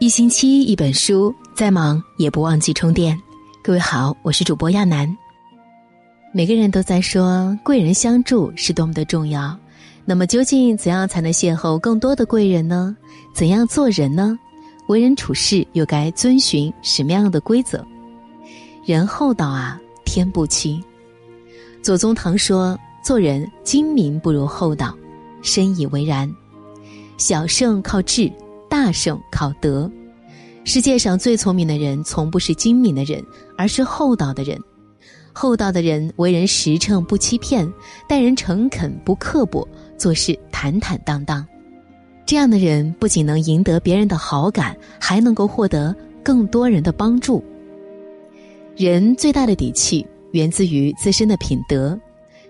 一星期一本书，再忙也不忘记充电。各位好，我是主播亚楠。每个人都在说贵人相助是多么的重要，那么究竟怎样才能邂逅更多的贵人呢？怎样做人呢？为人处事又该遵循什么样的规则？人厚道啊，天不欺。左宗棠说：“做人精明不如厚道，深以为然。小胜靠智。”大胜靠德，世界上最聪明的人从不是精明的人，而是厚道的人。厚道的人为人实诚不欺骗，待人诚恳不刻薄，做事坦坦荡荡。这样的人不仅能赢得别人的好感，还能够获得更多人的帮助。人最大的底气源自于自身的品德，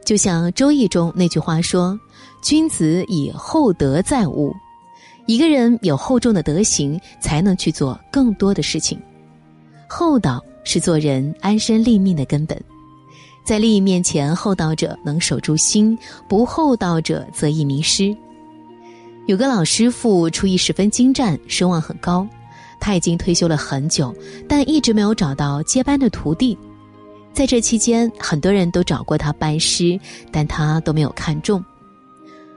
就像《周易》中那句话说：“君子以厚德载物。”一个人有厚重的德行，才能去做更多的事情。厚道是做人安身立命的根本。在利益面前，厚道者能守住心；不厚道者则易迷失。有个老师傅厨艺十分精湛，声望很高。他已经退休了很久，但一直没有找到接班的徒弟。在这期间，很多人都找过他拜师，但他都没有看中。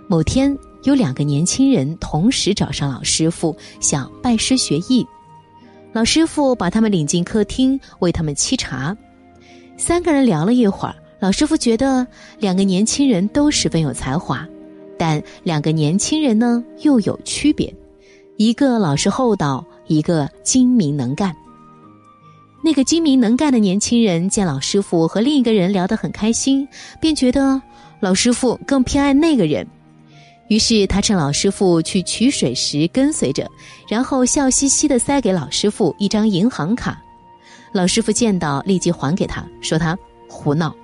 某天。有两个年轻人同时找上老师傅，想拜师学艺。老师傅把他们领进客厅，为他们沏茶。三个人聊了一会儿，老师傅觉得两个年轻人都十分有才华，但两个年轻人呢又有区别，一个老实厚道，一个精明能干。那个精明能干的年轻人见老师傅和另一个人聊得很开心，便觉得老师傅更偏爱那个人。于是他趁老师傅去取水时跟随着，然后笑嘻嘻地塞给老师傅一张银行卡。老师傅见到立即还给他，说他胡闹，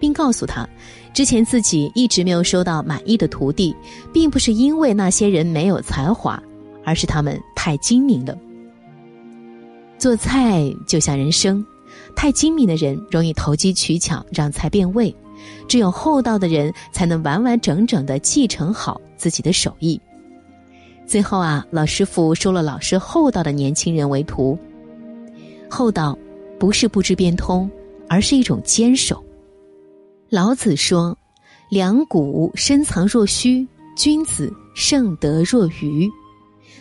并告诉他，之前自己一直没有收到满意的徒弟，并不是因为那些人没有才华，而是他们太精明了。做菜就像人生，太精明的人容易投机取巧，让菜变味。只有厚道的人才能完完整整的继承好自己的手艺。最后啊，老师傅收了老实厚道的年轻人为徒。厚道不是不知变通，而是一种坚守。老子说：“两股深藏若虚，君子盛德若愚。”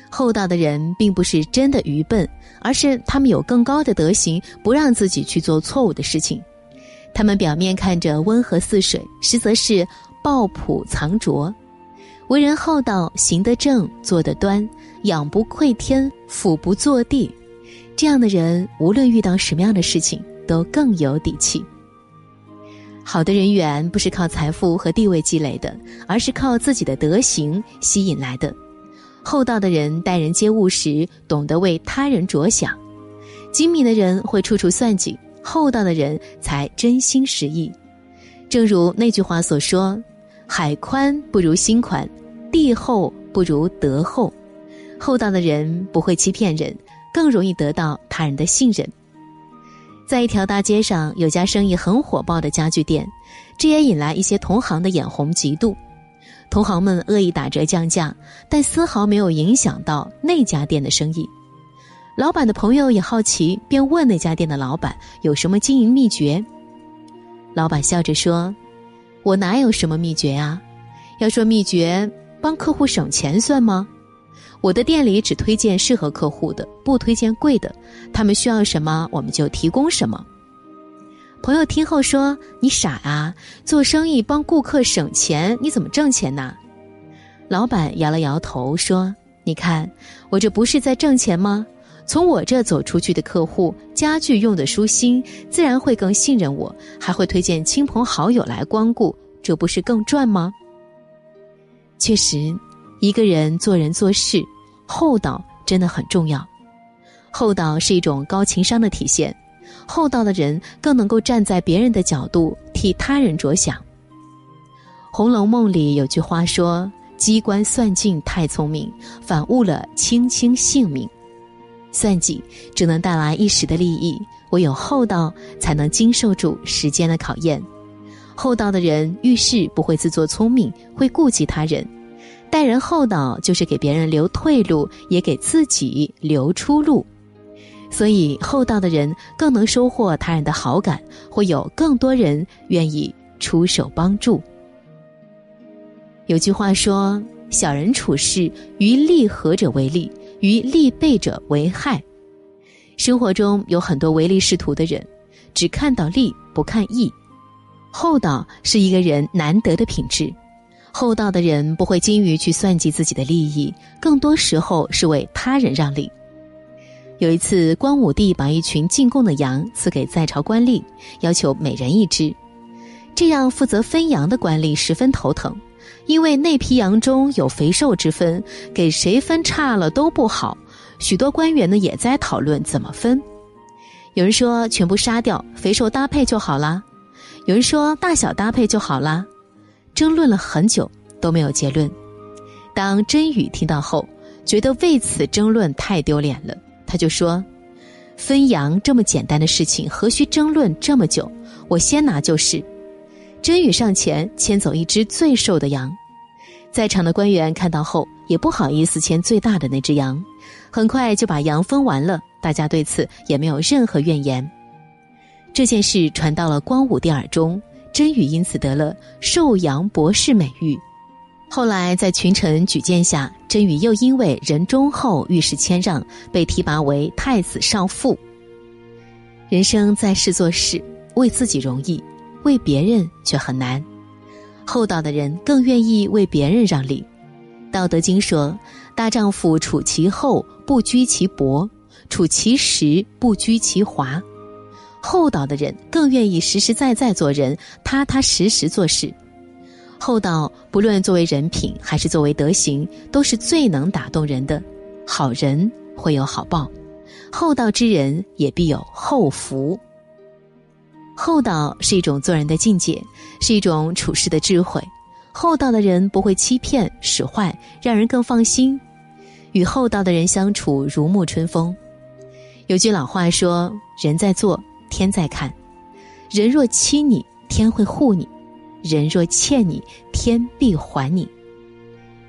厚道的人并不是真的愚笨，而是他们有更高的德行，不让自己去做错误的事情。他们表面看着温和似水，实则是抱朴藏拙。为人厚道，行得正，坐得端，仰不愧天，俯不作地。这样的人，无论遇到什么样的事情，都更有底气。好的人缘不是靠财富和地位积累的，而是靠自己的德行吸引来的。厚道的人待人接物时，懂得为他人着想；精明的人会处处算计。厚道的人才真心实意，正如那句话所说：“海宽不如心宽，地厚不如德厚。”厚道的人不会欺骗人，更容易得到他人的信任。在一条大街上，有家生意很火爆的家具店，这也引来一些同行的眼红嫉妒。同行们恶意打折降价，但丝毫没有影响到那家店的生意。老板的朋友也好奇，便问那家店的老板有什么经营秘诀。老板笑着说：“我哪有什么秘诀啊？要说秘诀，帮客户省钱算吗？我的店里只推荐适合客户的，不推荐贵的。他们需要什么，我们就提供什么。”朋友听后说：“你傻啊！做生意帮顾客省钱，你怎么挣钱呢？”老板摇了摇头说：“你看，我这不是在挣钱吗？”从我这走出去的客户，家具用的舒心，自然会更信任我，还会推荐亲朋好友来光顾，这不是更赚吗？确实，一个人做人做事，厚道真的很重要。厚道是一种高情商的体现，厚道的人更能够站在别人的角度替他人着想。《红楼梦》里有句话说：“机关算尽太聪明，反误了卿卿性命。”算计只能带来一时的利益，唯有厚道才能经受住时间的考验。厚道的人遇事不会自作聪明，会顾及他人；待人厚道就是给别人留退路，也给自己留出路。所以，厚道的人更能收获他人的好感，会有更多人愿意出手帮助。有句话说：“小人处事，于利合者为利，于利备者为害。”生活中有很多唯利是图的人，只看到利不看义。厚道是一个人难得的品质。厚道的人不会精于去算计自己的利益，更多时候是为他人让利。有一次，光武帝把一群进贡的羊赐给在朝官吏，要求每人一只，这让负责分羊的官吏十分头疼，因为那批羊中有肥瘦之分，给谁分差了都不好。许多官员呢也在讨论怎么分，有人说全部杀掉，肥瘦搭配就好啦；有人说大小搭配就好啦。争论了很久都没有结论。当甄宇听到后，觉得为此争论太丢脸了，他就说：“分羊这么简单的事情，何须争论这么久？我先拿就是。”甄宇上前牵走一只最瘦的羊，在场的官员看到后也不好意思牵最大的那只羊，很快就把羊分完了。大家对此也没有任何怨言。这件事传到了光武帝耳中。甄宇因此得了寿阳博士美誉。后来在群臣举荐下，甄宇又因为人忠厚、遇事谦让，被提拔为太子少傅。人生在世做事，为自己容易，为别人却很难。厚道的人更愿意为别人让利。道德经说：“大丈夫处其厚，不居其薄；处其实，不居其华。”厚道的人更愿意实实在在做人，踏踏实实做事。厚道不论作为人品还是作为德行，都是最能打动人的。好人会有好报，厚道之人也必有厚福。厚道是一种做人的境界，是一种处事的智慧。厚道的人不会欺骗使坏，让人更放心。与厚道的人相处如沐春风。有句老话说：“人在做。”天在看，人若欺你，天会护你；人若欠你，天必还你。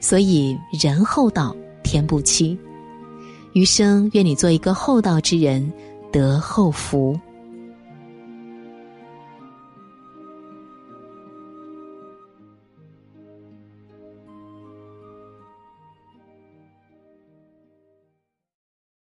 所以人厚道，天不欺。余生愿你做一个厚道之人，得厚福。